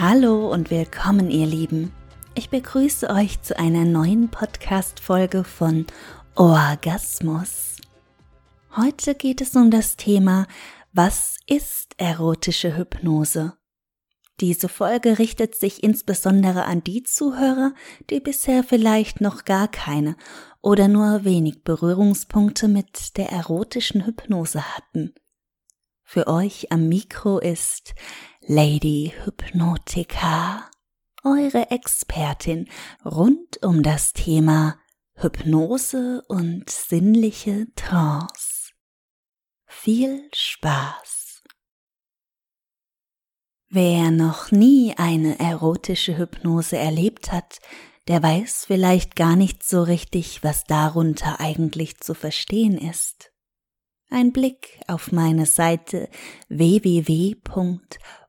Hallo und willkommen, ihr Lieben. Ich begrüße euch zu einer neuen Podcast-Folge von Orgasmus. Heute geht es um das Thema Was ist erotische Hypnose? Diese Folge richtet sich insbesondere an die Zuhörer, die bisher vielleicht noch gar keine oder nur wenig Berührungspunkte mit der erotischen Hypnose hatten. Für euch am Mikro ist Lady Hypnotica, eure Expertin rund um das Thema Hypnose und sinnliche Trance. Viel Spaß! Wer noch nie eine erotische Hypnose erlebt hat, der weiß vielleicht gar nicht so richtig, was darunter eigentlich zu verstehen ist. Ein Blick auf meine Seite www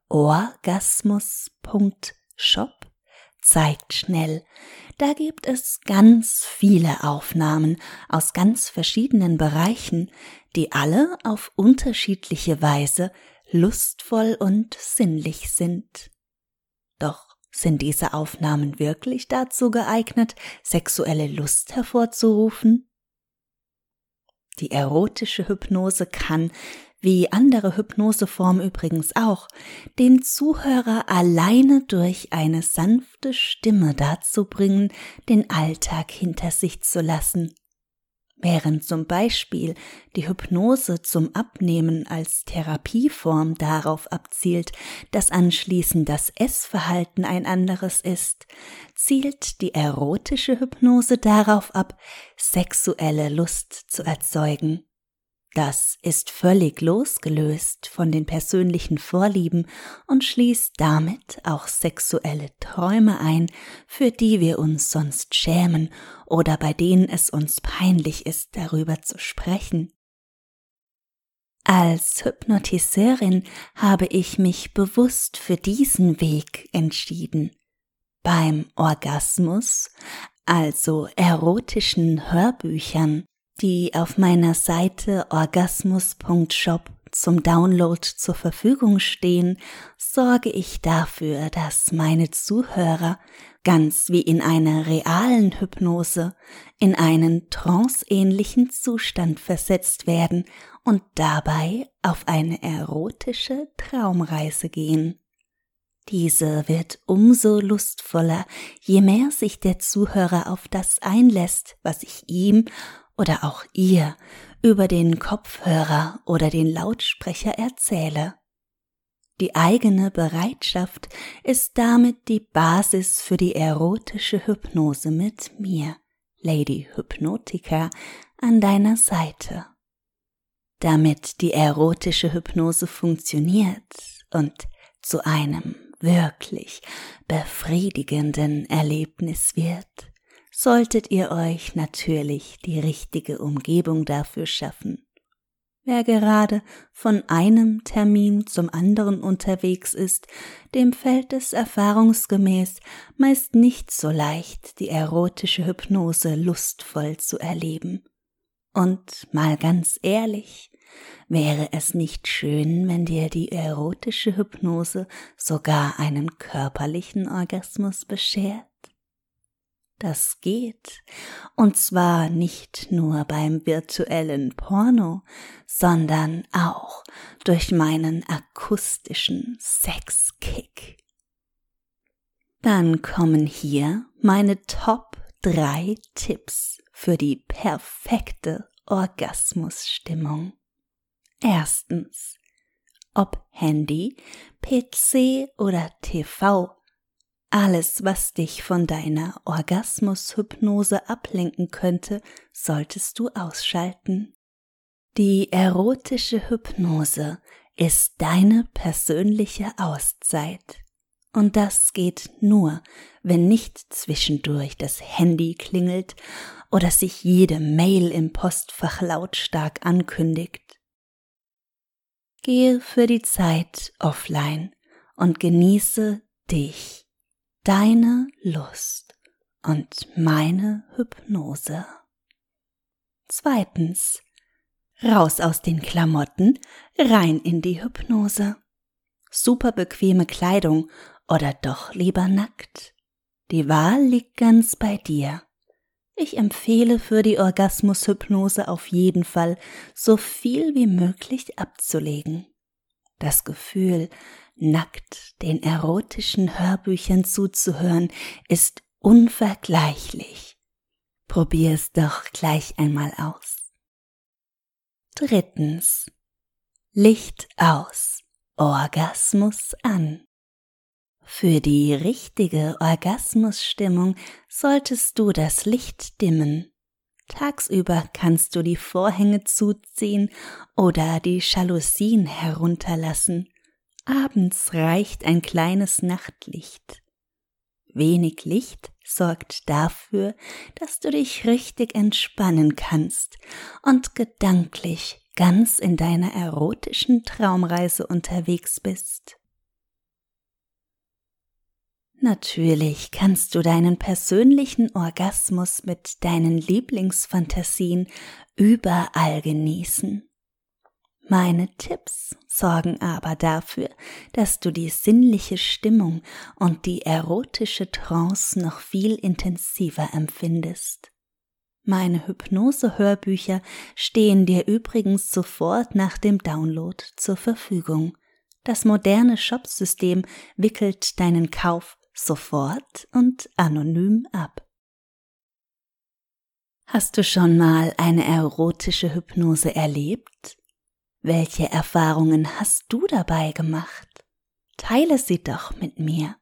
orgasmus.shop zeigt schnell, da gibt es ganz viele Aufnahmen aus ganz verschiedenen Bereichen, die alle auf unterschiedliche Weise lustvoll und sinnlich sind. Doch sind diese Aufnahmen wirklich dazu geeignet, sexuelle Lust hervorzurufen? Die erotische Hypnose kann, wie andere Hypnoseformen übrigens auch, den Zuhörer alleine durch eine sanfte Stimme dazu bringen, den Alltag hinter sich zu lassen. Während zum Beispiel die Hypnose zum Abnehmen als Therapieform darauf abzielt, dass anschließend das Essverhalten ein anderes ist, zielt die erotische Hypnose darauf ab, sexuelle Lust zu erzeugen. Das ist völlig losgelöst von den persönlichen Vorlieben und schließt damit auch sexuelle Träume ein, für die wir uns sonst schämen oder bei denen es uns peinlich ist, darüber zu sprechen. Als Hypnotiseurin habe ich mich bewusst für diesen Weg entschieden. Beim Orgasmus, also erotischen Hörbüchern, die auf meiner Seite orgasmus.shop zum Download zur Verfügung stehen, sorge ich dafür, dass meine Zuhörer ganz wie in einer realen Hypnose in einen tranceähnlichen Zustand versetzt werden und dabei auf eine erotische Traumreise gehen. Diese wird umso lustvoller, je mehr sich der Zuhörer auf das einlässt, was ich ihm oder auch ihr über den Kopfhörer oder den Lautsprecher erzähle. Die eigene Bereitschaft ist damit die Basis für die erotische Hypnose mit mir, Lady Hypnotica, an deiner Seite. Damit die erotische Hypnose funktioniert und zu einem wirklich befriedigenden Erlebnis wird, solltet ihr euch natürlich die richtige Umgebung dafür schaffen. Wer gerade von einem Termin zum anderen unterwegs ist, dem fällt es erfahrungsgemäß meist nicht so leicht, die erotische Hypnose lustvoll zu erleben. Und mal ganz ehrlich, wäre es nicht schön, wenn dir die erotische Hypnose sogar einen körperlichen Orgasmus beschert? Das geht. Und zwar nicht nur beim virtuellen Porno, sondern auch durch meinen akustischen Sexkick. Dann kommen hier meine Top 3 Tipps für die perfekte Orgasmusstimmung. Erstens. Ob Handy, PC oder TV alles, was dich von deiner Orgasmushypnose ablenken könnte, solltest du ausschalten. Die erotische Hypnose ist deine persönliche Auszeit. Und das geht nur, wenn nicht zwischendurch das Handy klingelt oder sich jede Mail im Postfach lautstark ankündigt. Gehe für die Zeit offline und genieße dich, deine Lust und meine Hypnose. Zweitens. Raus aus den Klamotten, rein in die Hypnose. Super bequeme Kleidung oder doch lieber nackt? Die Wahl liegt ganz bei dir. Ich empfehle für die Orgasmushypnose auf jeden Fall so viel wie möglich abzulegen. Das Gefühl, nackt den erotischen Hörbüchern zuzuhören, ist unvergleichlich. Probier es doch gleich einmal aus. Drittens. Licht aus, Orgasmus an. Für die richtige Orgasmusstimmung solltest du das Licht dimmen. Tagsüber kannst du die Vorhänge zuziehen oder die Jalousien herunterlassen. Abends reicht ein kleines Nachtlicht. Wenig Licht sorgt dafür, dass du dich richtig entspannen kannst und gedanklich ganz in deiner erotischen Traumreise unterwegs bist. Natürlich kannst du deinen persönlichen Orgasmus mit deinen Lieblingsfantasien überall genießen. Meine Tipps sorgen aber dafür, dass du die sinnliche Stimmung und die erotische Trance noch viel intensiver empfindest. Meine Hypnose-Hörbücher stehen dir übrigens sofort nach dem Download zur Verfügung. Das moderne Shopsystem wickelt deinen Kauf sofort und anonym ab. Hast du schon mal eine erotische Hypnose erlebt? Welche Erfahrungen hast du dabei gemacht? Teile sie doch mit mir.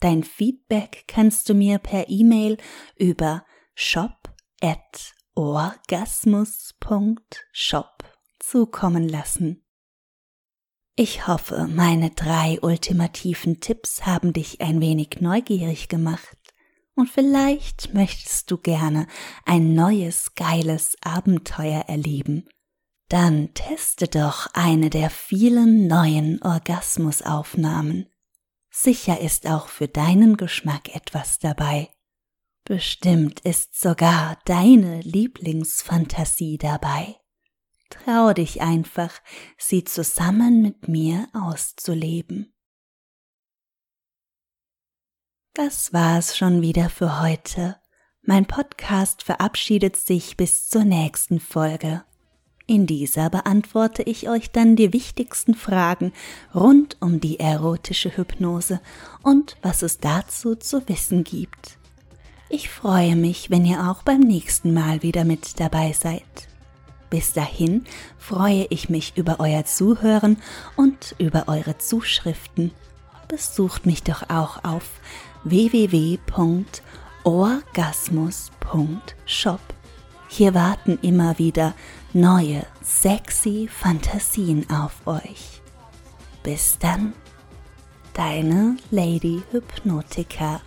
Dein Feedback kannst du mir per E-Mail über shop@orgasmus.shop zukommen lassen. Ich hoffe, meine drei ultimativen Tipps haben dich ein wenig neugierig gemacht und vielleicht möchtest du gerne ein neues, geiles Abenteuer erleben. Dann teste doch eine der vielen neuen Orgasmusaufnahmen. Sicher ist auch für deinen Geschmack etwas dabei. Bestimmt ist sogar deine Lieblingsfantasie dabei. Trau dich einfach, sie zusammen mit mir auszuleben. Das war's schon wieder für heute. Mein Podcast verabschiedet sich bis zur nächsten Folge. In dieser beantworte ich euch dann die wichtigsten Fragen rund um die erotische Hypnose und was es dazu zu wissen gibt. Ich freue mich, wenn ihr auch beim nächsten Mal wieder mit dabei seid. Bis dahin freue ich mich über euer Zuhören und über eure Zuschriften. Besucht mich doch auch auf www.orgasmus.shop. Hier warten immer wieder neue, sexy Fantasien auf euch. Bis dann, deine Lady Hypnotica.